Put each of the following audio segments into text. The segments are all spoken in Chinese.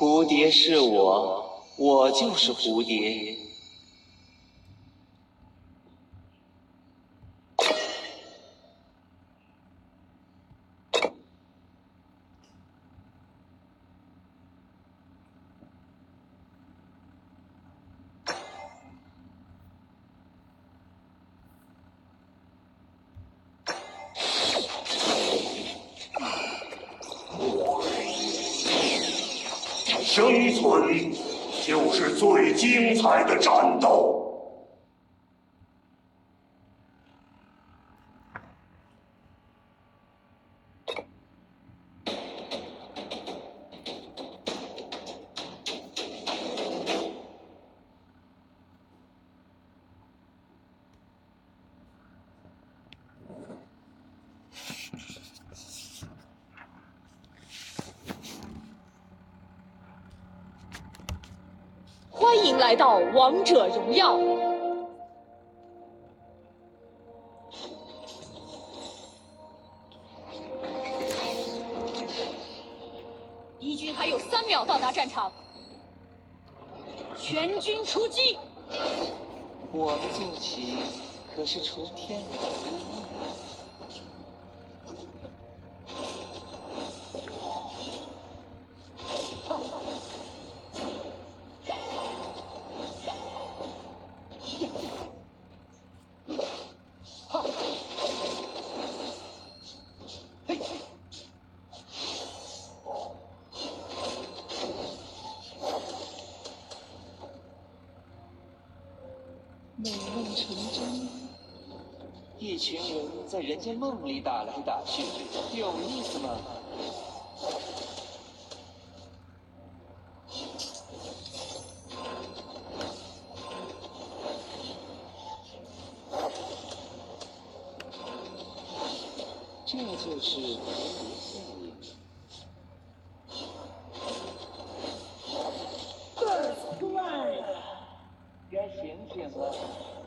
蝴蝶是我，我就是蝴蝶。生存就是最精彩的战斗。欢迎来到王者荣耀。敌军还有三秒到达战场，全军出击！我的坐骑可是纯天然群人在人间梦里打来打去，有意思吗？这就是蝴蝶效应。该醒醒了。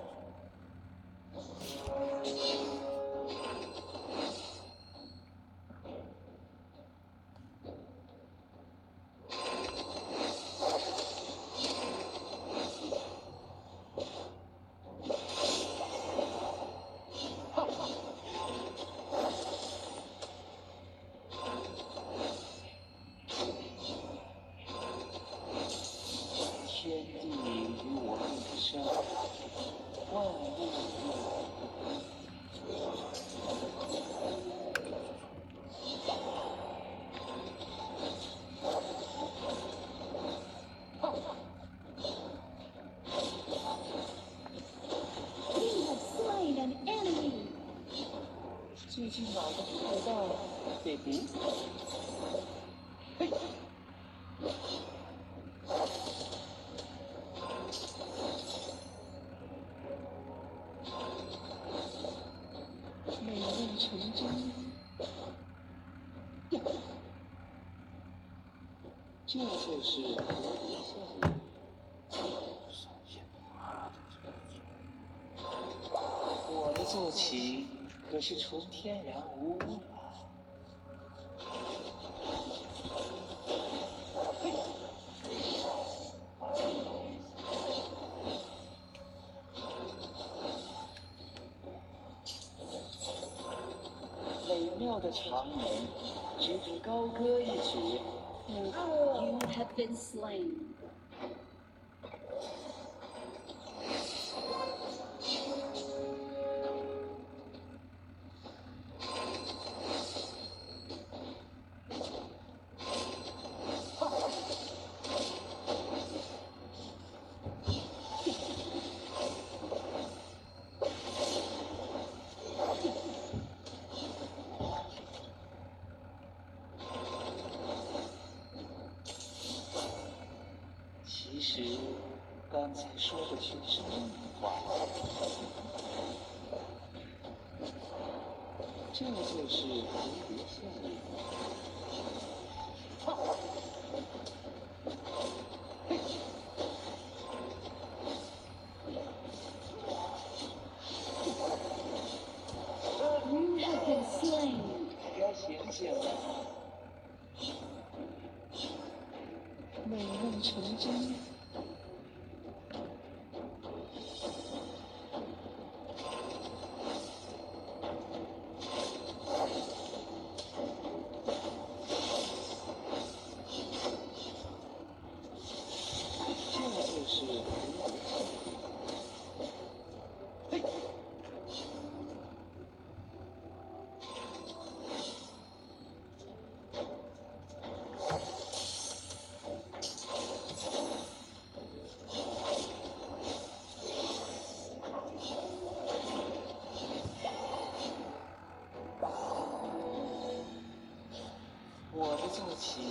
得补补。嘿。美梦成真，这就是蝴蝶效应。我的坐骑可是纯天然无污染！值得高歌一曲。 You have been slain。 这就是蝴蝶效应。该醒醒了。美梦成真。我的坐骑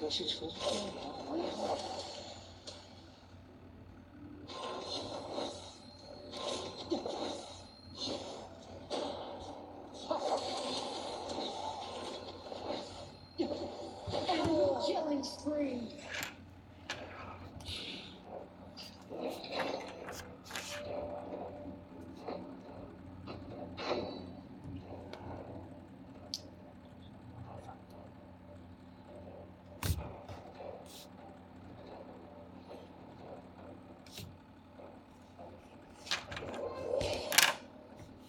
可是纯天然无害。Killing spree.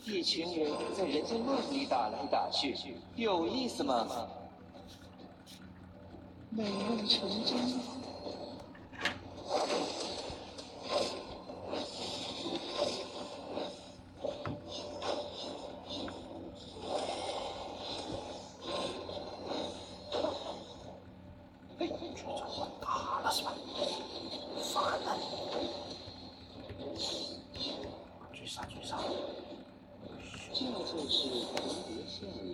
一群人在人间梦里打来打去，有意思吗？美梦成真。打了是吧？烦了！追杀追杀！这就是蝴蝶效应。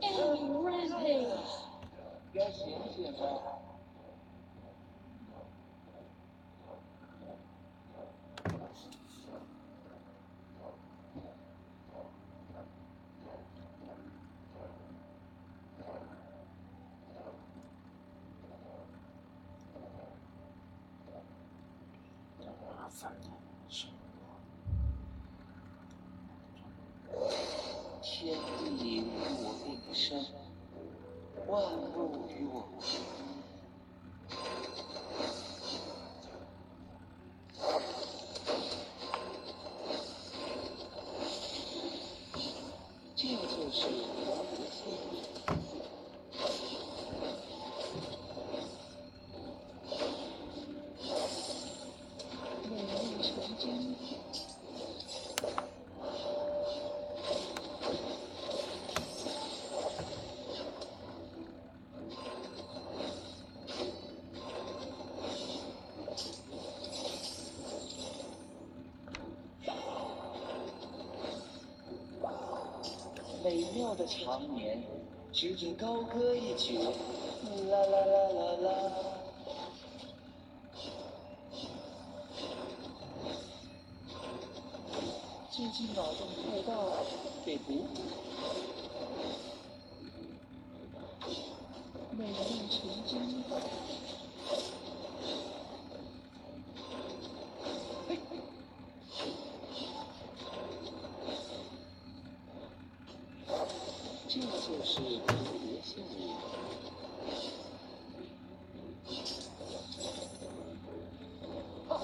Enemy rampage. 该醒醒了。麻烦了，是天地与我并生，万物与我无关。这就是蝴蝶效应。美梦成真。美妙的长眠，只准高歌一曲。啦啦啦啦啦。最近脑洞太大，得补补。美梦成真。嘿这就是蝴蝶效应。Oh.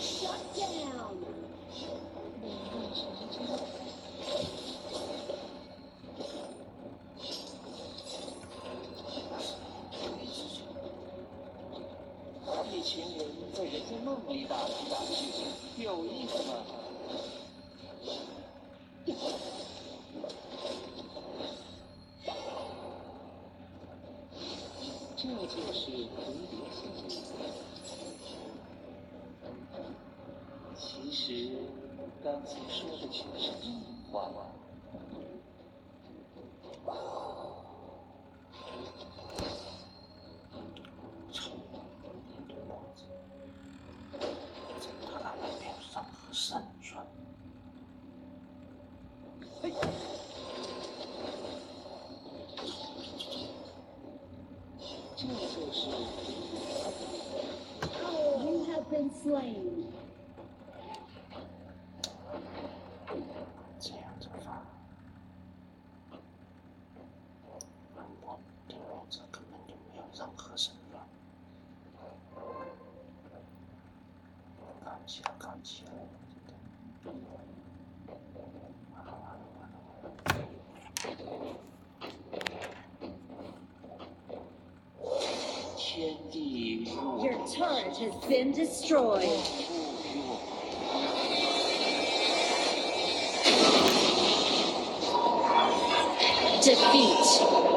Shut down. 美梦成真。一群人在人间梦里打来打去，有意思吗？这就是蝴蝶效应。其实刚才说的全是梦话。Your turret has been destroyed. Defeat.